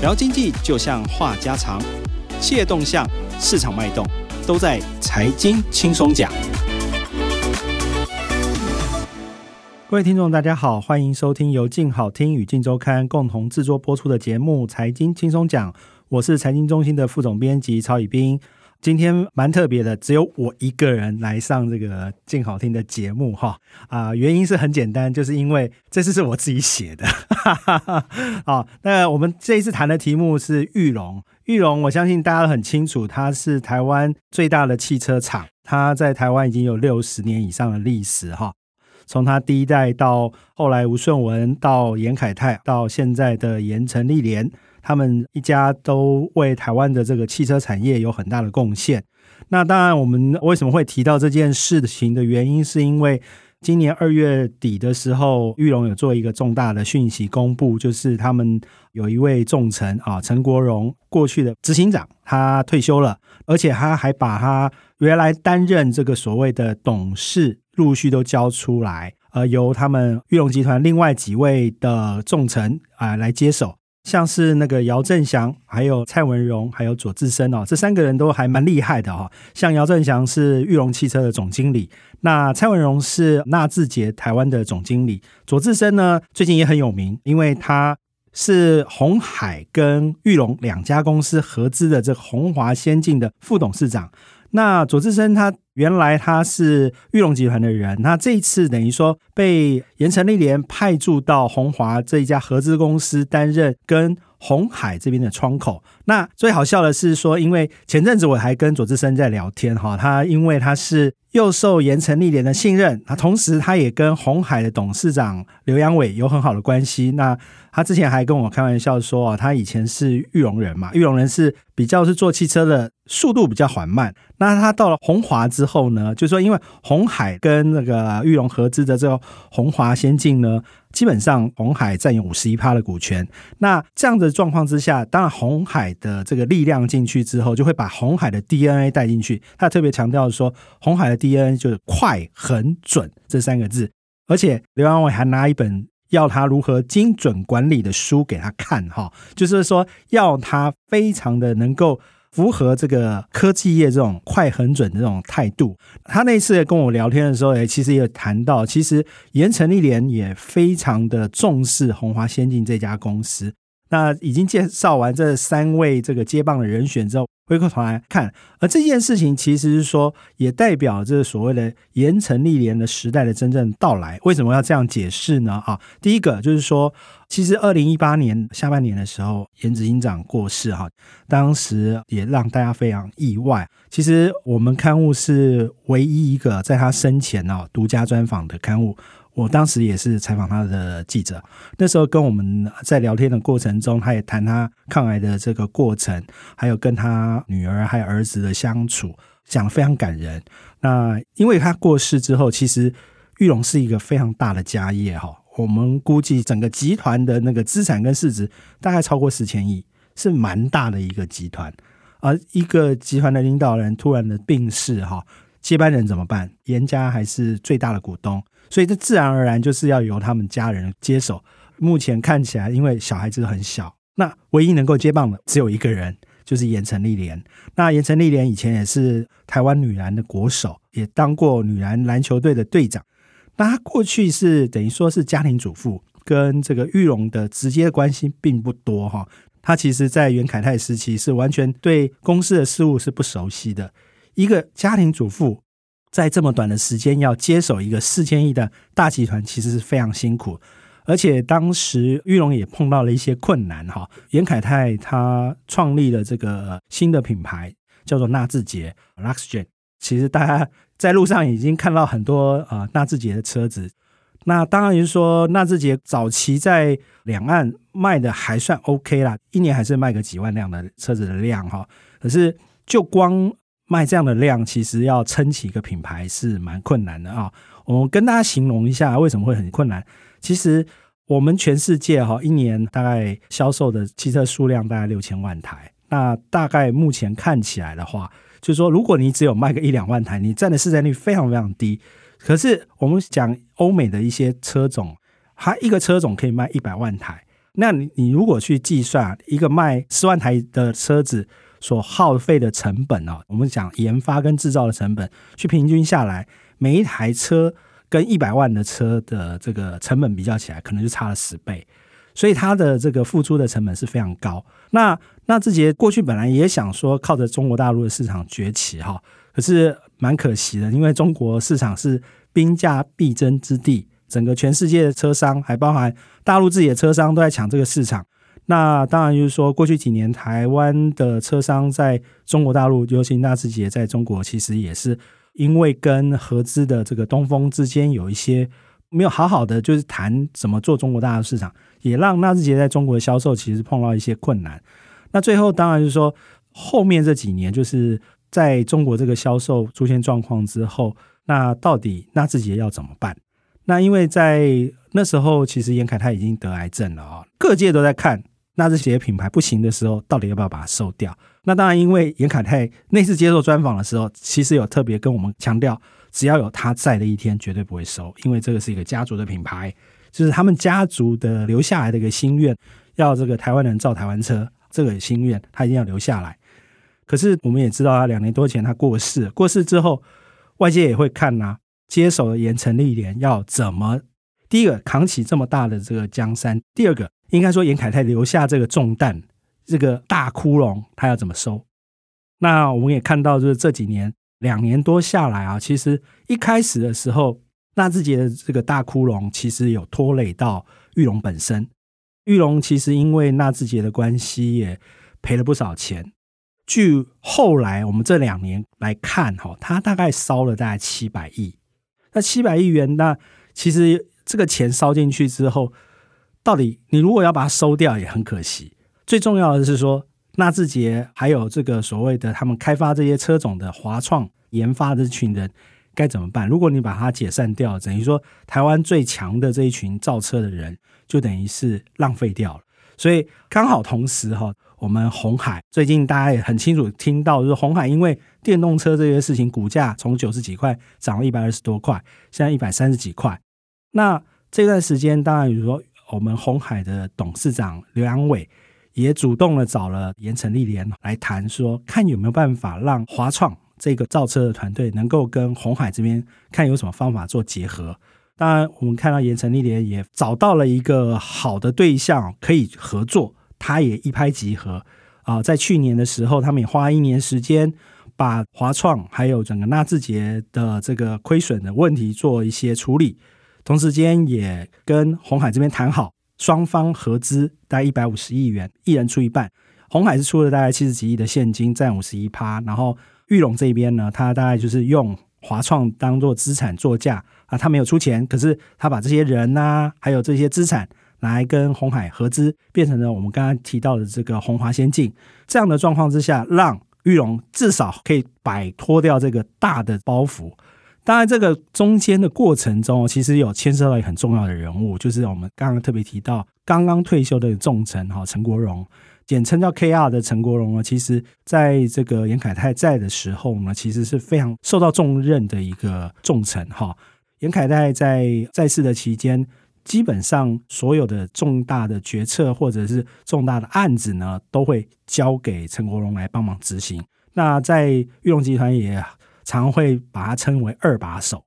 聊经济就像话家常，企业动向、市场脉动，都在财经轻松讲。各位听众，大家好，欢迎收听由静好听与静周刊共同制作播出的节目《财经轻松讲》，我是财经中心的副总编辑曹宇斌。今天蛮特别的，只有我一个人来上这个静好听的节目哈啊，原因是很简单，就是因为这次是我自己写的。好，那我们这一次谈的题目是裕隆。裕隆，我相信大家都很清楚，它是台湾最大的汽车厂，它在台湾已经有六十年以上的历史哈。从它第一代到后来吴顺文，到严凯泰，到现在的盐城历练。他们一家都为台湾的这个汽车产业有很大的贡献。那当然，我们为什么会提到这件事情的原因，是因为今年二月底的时候，玉龙有做一个重大的讯息公布，就是他们有一位重臣啊，陈国荣过去的执行长，他退休了，而且他还把他原来担任这个所谓的董事陆续都交出来，而由他们玉龙集团另外几位的重臣啊来接手。像是那个姚振祥，还有蔡文荣，还有左智深哦，这三个人都还蛮厉害的哈。像姚振祥是裕隆汽车的总经理，那蔡文荣是纳智捷台湾的总经理，左智深呢最近也很有名，因为他是鸿海跟裕隆两家公司合资的这个鸿华先进的副董事长。那左智深他原来他是玉龙集团的人，那这一次等于说被盐城历练派驻到红华这一家合资公司担任跟鸿海这边的窗口。那最好笑的是说，因为前阵子我还跟左智深在聊天哈，他因为他是又受盐城历练的信任，他同时他也跟鸿海的董事长刘阳伟有很好的关系。那他之前还跟我开玩笑说啊，他以前是玉龙人嘛，玉龙人是比较是做汽车的速度比较缓慢。那他到了红华之后呢，就说因为鸿海跟那个玉龙合资的这个鸿华先进呢，基本上鸿海占有五十一趴的股权。那这样的状况之下，当然鸿海的这个力量进去之后，就会把鸿海的 DNA 带进去。他特别强调说，鸿海的 DNA 就是快、狠、准这三个字。而且刘扬伟还拿一本。要他如何精准管理的书给他看哈，就是说要他非常的能够符合这个科技业这种快、狠、准的这种态度。他那次跟我聊天的时候，也其实也谈到，其实盐城立联也非常的重视红华先进这家公司。那已经介绍完这三位这个接棒的人选之后，回过头来看，而这件事情其实是说，也代表这所谓的盐城历练的时代的真正到来。为什么要这样解释呢？啊，第一个就是说，其实二零一八年下半年的时候，严执行长过世哈，当时也让大家非常意外。其实我们刊物是唯一一个在他生前啊独家专访的刊物。我当时也是采访他的记者，那时候跟我们在聊天的过程中，他也谈他抗癌的这个过程，还有跟他女儿还有儿子的相处，讲得非常感人。那因为他过世之后，其实玉龙是一个非常大的家业哈，我们估计整个集团的那个资产跟市值大概超过四千亿，是蛮大的一个集团。而一个集团的领导人突然的病逝哈，接班人怎么办？严家还是最大的股东。所以这自然而然就是要由他们家人接手。目前看起来，因为小孩子很小，那唯一能够接棒的只有一个人，就是盐城丽莲。那盐城丽莲以前也是台湾女篮的国手，也当过女篮篮球队的队长。那他过去是等于说是家庭主妇，跟这个裕隆的直接关系并不多哈。他其实在袁凯泰时期是完全对公司的事务是不熟悉的，一个家庭主妇。在这么短的时间要接手一个四千亿的大集团，其实是非常辛苦，而且当时裕隆也碰到了一些困难哈。严凯泰他创立了这个新的品牌，叫做纳智捷 Luxgen。其实大家在路上已经看到很多啊纳智捷的车子。那当然就是说，纳智捷早期在两岸卖的还算 OK 啦，一年还是卖个几万辆的车子的量哈。可是就光卖这样的量，其实要撑起一个品牌是蛮困难的啊。我们跟大家形容一下为什么会很困难。其实我们全世界哈一年大概销售的汽车数量大概六千万台，那大概目前看起来的话，就是说如果你只有卖个一两万台，你占的市占率非常非常低。可是我们讲欧美的一些车种，它一个车种可以卖一百万台，那你你如果去计算一个卖十万台的车子所耗费的成本啊，我们讲研发跟制造的成本，去平均下来，每一台车跟一百万的车的这个成本比较起来，可能就差了十倍，所以它的这个付出的成本是非常高。那纳智捷过去本来也想说靠着中国大陆的市场崛起哈，可是蛮可惜的，因为中国市场是兵家必争之地。整个全世界的车商，还包含大陆自己的车商，都在抢这个市场。那当然就是说，过去几年台湾的车商在中国大陆，尤其纳智捷在中国，其实也是因为跟合资的这个东风之间有一些没有好好的就是谈怎么做中国大陆市场，也让纳智捷在中国的销售其实碰到一些困难。那最后当然就是说，后面这几年就是在中国这个销售出现状况之后，那到底纳智捷要怎么办？那因为在那时候，其实严凯他已经得癌症了啊，各界都在看那这些品牌不行的时候，到底要不要把它收掉？那当然，因为严凯泰那次接受专访的时候，其实有特别跟我们强调，只要有他在的一天，绝对不会收，因为这个是一个家族的品牌，就是他们家族的留下来的一个心愿，要这个台湾人造台湾车，这个心愿他一定要留下来。可是我们也知道，他两年多前他过世，过世之后，外界也会看呐、啊。接手了盐城历练，要怎么？第一个扛起这么大的这个江山，第二个应该说严凯泰留下这个重担，这个大窟窿他要怎么收？那我们也看到，就是这几年两年多下来啊，其实一开始的时候，纳智捷的这个大窟窿其实有拖累到裕隆本身。裕隆其实因为纳智捷的关系也赔了不少钱。据后来我们这两年来看，哈，他大概烧了大概七百亿。那七百亿元，那其实这个钱烧进去之后，到底你如果要把它收掉也很可惜。最重要的是说，纳智捷还有这个所谓的他们开发这些车种的华创研发的这群人该怎么办？如果你把它解散掉，等于说台湾最强的这一群造车的人就等于是浪费掉了。所以刚好同时哈。我们红海最近大家也很清楚听到，就是红海因为电动车这些事情，股价从九十几块涨了一百二十多块，现在一百三十几块。那这段时间，当然比如说我们鸿海的董事长刘扬伟也主动的找了盐城历练来谈，说看有没有办法让华创这个造车的团队能够跟鸿海这边看有什么方法做结合。当然，我们看到盐城历练也找到了一个好的对象可以合作。他也一拍即合啊，在去年的时候，他们也花一年时间，把华创还有整个纳智捷的这个亏损的问题做一些处理，同时间也跟鸿海这边谈好，双方合资大概一百五十亿元，一人出一半。鸿海是出了大概七十几亿的现金，占五十一趴，然后玉龙这边呢，他大概就是用华创当做资产作价啊，他没有出钱，可是他把这些人呐、还有这些资产。来跟鸿海合资，变成了我们刚刚提到的这个红华先进这样的状况之下，让玉龙至少可以摆脱掉这个大的包袱。当然，这个中间的过程中，其实有牵涉到一个很重要的人物，就是我们刚刚特别提到刚刚退休的重臣哈陈国荣，简称叫 KR 的陈国荣呢，其实在这个严凯泰在的时候呢，其实是非常受到重任的一个重臣哈。严凯泰在在世的期间。基本上所有的重大的决策或者是重大的案子呢，都会交给陈国荣来帮忙执行。那在裕隆集团也常会把他称为二把手。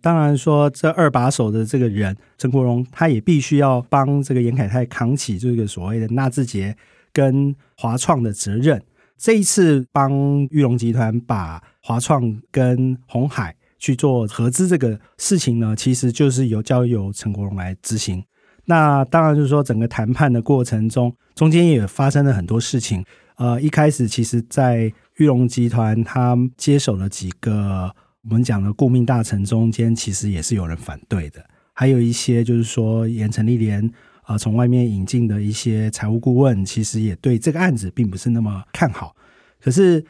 当然说这二把手的这个人陈国荣，他也必须要帮这个严凯泰扛起这个所谓的纳智捷跟华创的责任。这一次帮裕隆集团把华创跟鸿海。去做合资这个事情呢，其实就是由交由陈国荣来执行。那当然就是说，整个谈判的过程中，中间也发生了很多事情。呃，一开始其实，在玉龙集团他接手了几个我们讲的顾命大臣中间，其实也是有人反对的。还有一些就是说，盐城历练啊，从外面引进的一些财务顾问，其实也对这个案子并不是那么看好。可是。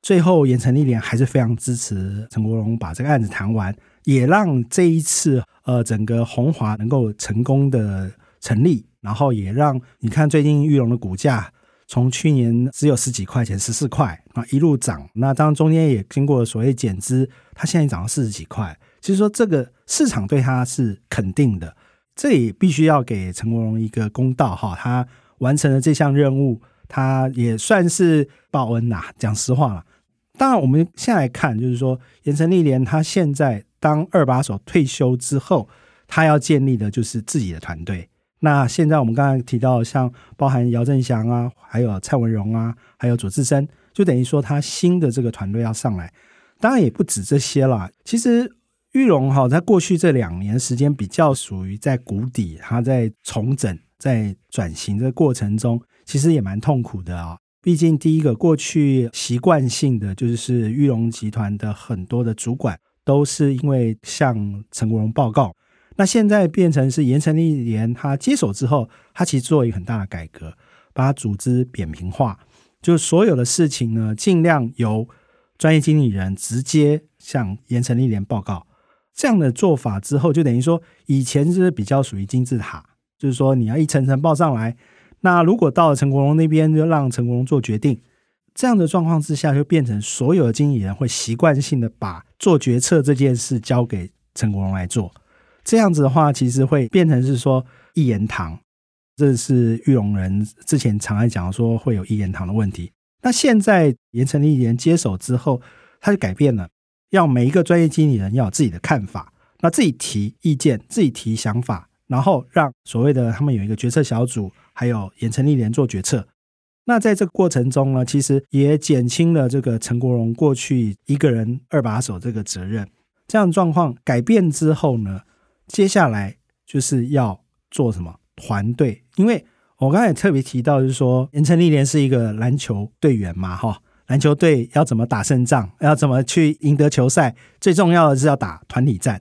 最后，盐城历练还是非常支持陈国荣把这个案子谈完，也让这一次呃整个鸿华能够成功的成立，然后也让你看最近玉龙的股价从去年只有十几块钱，十四块啊一路涨，那当中间也经过所谓减资，它现在涨到四十几块。其实说这个市场对它是肯定的，这也必须要给陈国荣一个公道哈，他完成了这项任务，他也算是报恩呐。讲实话了，当然我们现在来看，就是说盐城历莲他现在当二把手退休之后，他要建立的就是自己的团队。那现在我们刚才提到，像包含姚振祥啊，还有蔡文荣啊，还有左智深，就等于说他新的这个团队要上来，当然也不止这些了。其实。玉龙哈，在过去这两年时间比较属于在谷底，他在重整、在转型的过程中，其实也蛮痛苦的啊。毕竟第一个，过去习惯性的就是玉龙集团的很多的主管都是因为向陈国荣报告，那现在变成是盐城历莲他接手之后，他其实做一个很大的改革，把组织扁平化，就所有的事情呢，尽量由专业经理人直接向盐城历莲报告。这样的做法之后，就等于说以前是比较属于金字塔，就是说你要一层层报上来。那如果到了陈国荣那边，就让陈国荣做决定。这样的状况之下，就变成所有的经理人会习惯性的把做决策这件事交给陈国荣来做。这样子的话，其实会变成是说一言堂。这是玉龙人之前常爱讲说会有一言堂的问题。那现在盐城历莲接手之后，他就改变了。要每一个专业经理人要有自己的看法，那自己提意见，自己提想法，然后让所谓的他们有一个决策小组，还有盐城历莲做决策。那在这个过程中呢，其实也减轻了这个陈国荣过去一个人二把手这个责任。这样状况改变之后呢，接下来就是要做什么团队？因为我刚才也特别提到，就是说盐城历莲是一个篮球队员嘛，哈。篮球队要怎么打胜仗，要怎么去赢得球赛，最重要的是要打团体战。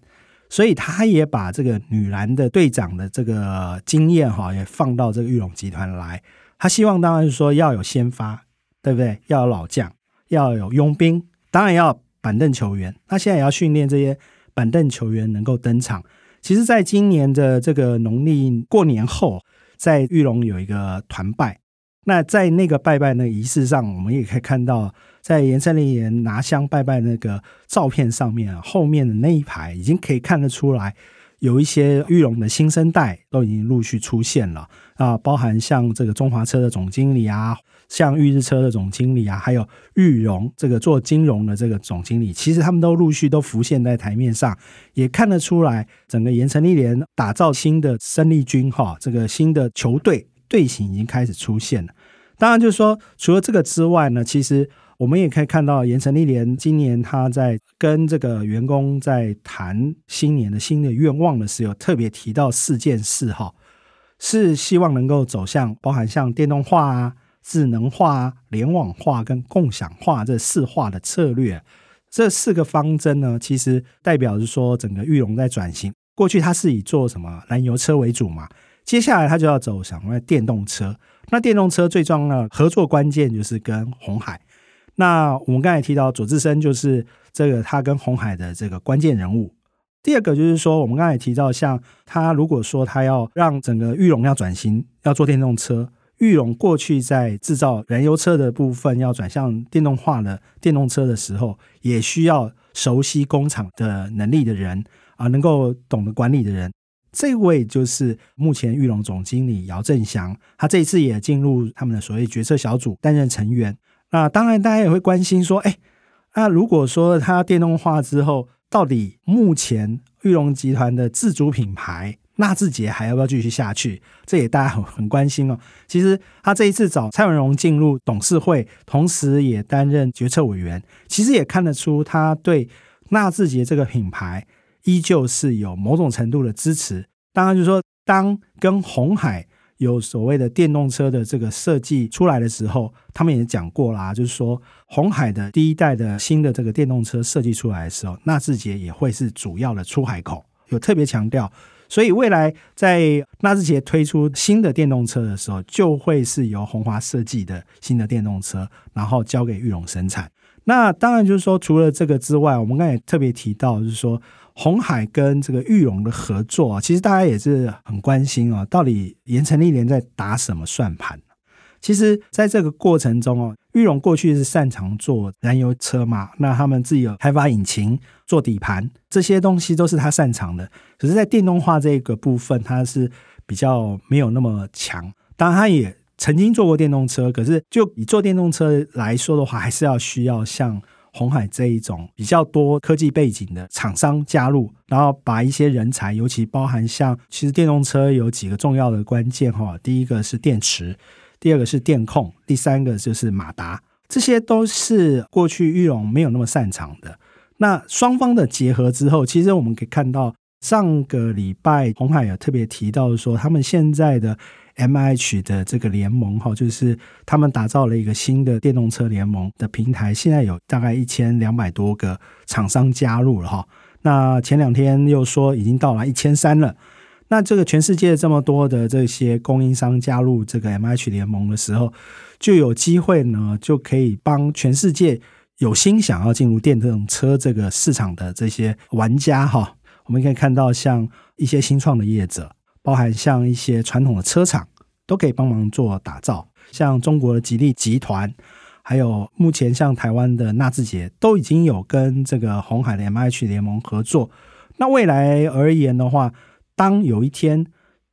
所以他也把这个女篮的队长的这个经验哈，也放到这个玉龙集团来。他希望当然是说要有先发，对不对？要有老将，要有佣兵，当然要板凳球员。他现在也要训练这些板凳球员能够登场。其实，在今年的这个农历过年后，在玉龙有一个团拜。那在那个拜拜那个仪式上，我们也可以看到，在盐城历莲拿香拜拜那个照片上面啊，后面的那一排已经可以看得出来，有一些玉龙的新生代都已经陆续出现了啊，包含像这个中华车的总经理啊，像玉日车的总经理啊，还有玉荣这个做金融的这个总经理，其实他们都陆续都浮现在台面上，也看得出来，整个盐城历莲打造新的生力军哈，这个新的球队队形已经开始出现了。当然，就是说，除了这个之外呢，其实我们也可以看到，盐城历莲今年他在跟这个员工在谈新年的新的愿望的时候，特别提到四件事哈，是希望能够走向包含像电动化啊、智能化、联网化跟共享化这四化的策略。这四个方针呢，其实代表着说，整个玉龙在转型。过去它是以做什么燃油车为主嘛，接下来它就要走向电动车。那电动车最重要的合作关键就是跟红海。那我们刚才提到左智深就是这个他跟红海的这个关键人物。第二个就是说，我们刚才提到，像他如果说他要让整个玉龙要转型，要做电动车，玉龙过去在制造燃油车的部分要转向电动化的电动车的时候，也需要熟悉工厂的能力的人啊，能够懂得管理的人。这位就是目前玉龙总经理姚振祥，他这一次也进入他们的所谓决策小组担任成员。那当然，大家也会关心说，哎，那如果说他电动化之后，到底目前玉龙集团的自主品牌纳智捷还要不要继续下去？这也大家很很关心哦。其实他这一次找蔡文荣进入董事会，同时也担任决策委员，其实也看得出他对纳智捷这个品牌。依旧是有某种程度的支持。当然，就是说，当跟红海有所谓的电动车的这个设计出来的时候，他们也讲过啦，就是说，红海的第一代的新的这个电动车设计出来的时候，纳智捷也会是主要的出海口，有特别强调。所以，未来在纳智捷推出新的电动车的时候，就会是由红华设计的新的电动车，然后交给玉龙生产。那当然就是说，除了这个之外，我们刚才也特别提到，就是说。红海跟这个玉龙的合作，其实大家也是很关心啊，到底盐城历莲在打什么算盘？其实，在这个过程中哦，裕隆过去是擅长做燃油车嘛，那他们自己有开发引擎、做底盘，这些东西都是他擅长的。可是，在电动化这个部分，他是比较没有那么强。当然，他也曾经做过电动车，可是就以做电动车来说的话，还是要需要像红海这一种比较多科技背景的厂商加入，然后把一些人才，尤其包含像其实电动车有几个重要的关键哈，第一个是电池。第二个是电控，第三个就是马达，这些都是过去裕隆没有那么擅长的。那双方的结合之后，其实我们可以看到，上个礼拜红海有特别提到说，他们现在的 MIH 的这个联盟哈，就是他们打造了一个新的电动车联盟的平台，现在有大概一千两百多个厂商加入了哈。那前两天又说已经到了一千三了。那这个全世界这么多的这些供应商加入这个 M H 联盟的时候，就有机会呢，就可以帮全世界有心想要进入电动车这个市场的这些玩家哈，我们可以看到像一些新创的业者，包含像一些传统的车厂，都可以帮忙做打造。像中国的吉利集团，还有目前像台湾的纳智捷，都已经有跟这个红海的 M H 联盟合作。那未来而言的话，当有一天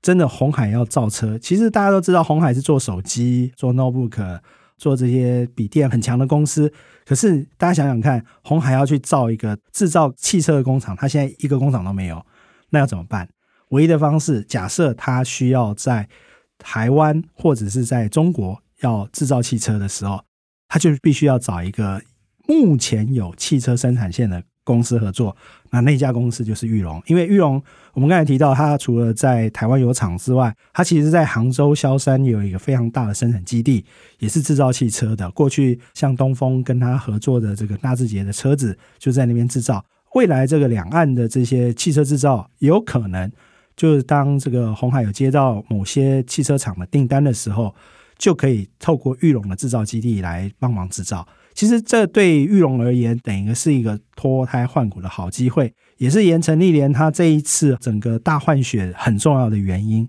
真的红海要造车，其实大家都知道红海是做手机、做 notebook、做这些笔电很强的公司。可是大家想想看，红海要去造一个制造汽车的工厂，他现在一个工厂都没有，那要怎么办？唯一的方式，假设他需要在台湾或者是在中国要制造汽车的时候，他就必须要找一个目前有汽车生产线的公司合作。那那家公司就是玉龙，因为玉龙。我们刚才提到，它除了在台湾有厂之外，它其实在杭州萧山有一个非常大的生产基地，也是制造汽车的。过去像东风跟它合作的这个纳智捷的车子就在那边制造。未来这个两岸的这些汽车制造，有可能就是当这个鸿海有接到某些汽车厂的订单的时候，就可以透过玉龙的制造基地来帮忙制造。其实这对玉龙而言，等于是一个脱胎换骨的好机会。也是盐城历练他这一次整个大换血很重要的原因。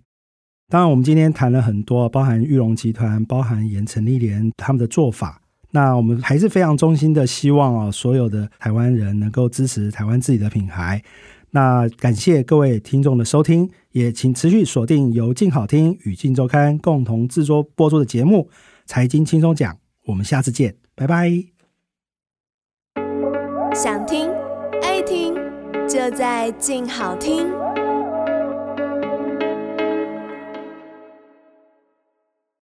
当然，我们今天谈了很多，包含玉龙集团、包含盐城历练他们的做法。那我们还是非常衷心的希望啊，所有的台湾人能够支持台湾自己的品牌。那感谢各位听众的收听，也请持续锁定由静好听与静周刊共同制作播出的节目《财经轻松讲》。我们下次见，拜拜。想听爱听。就在静好听。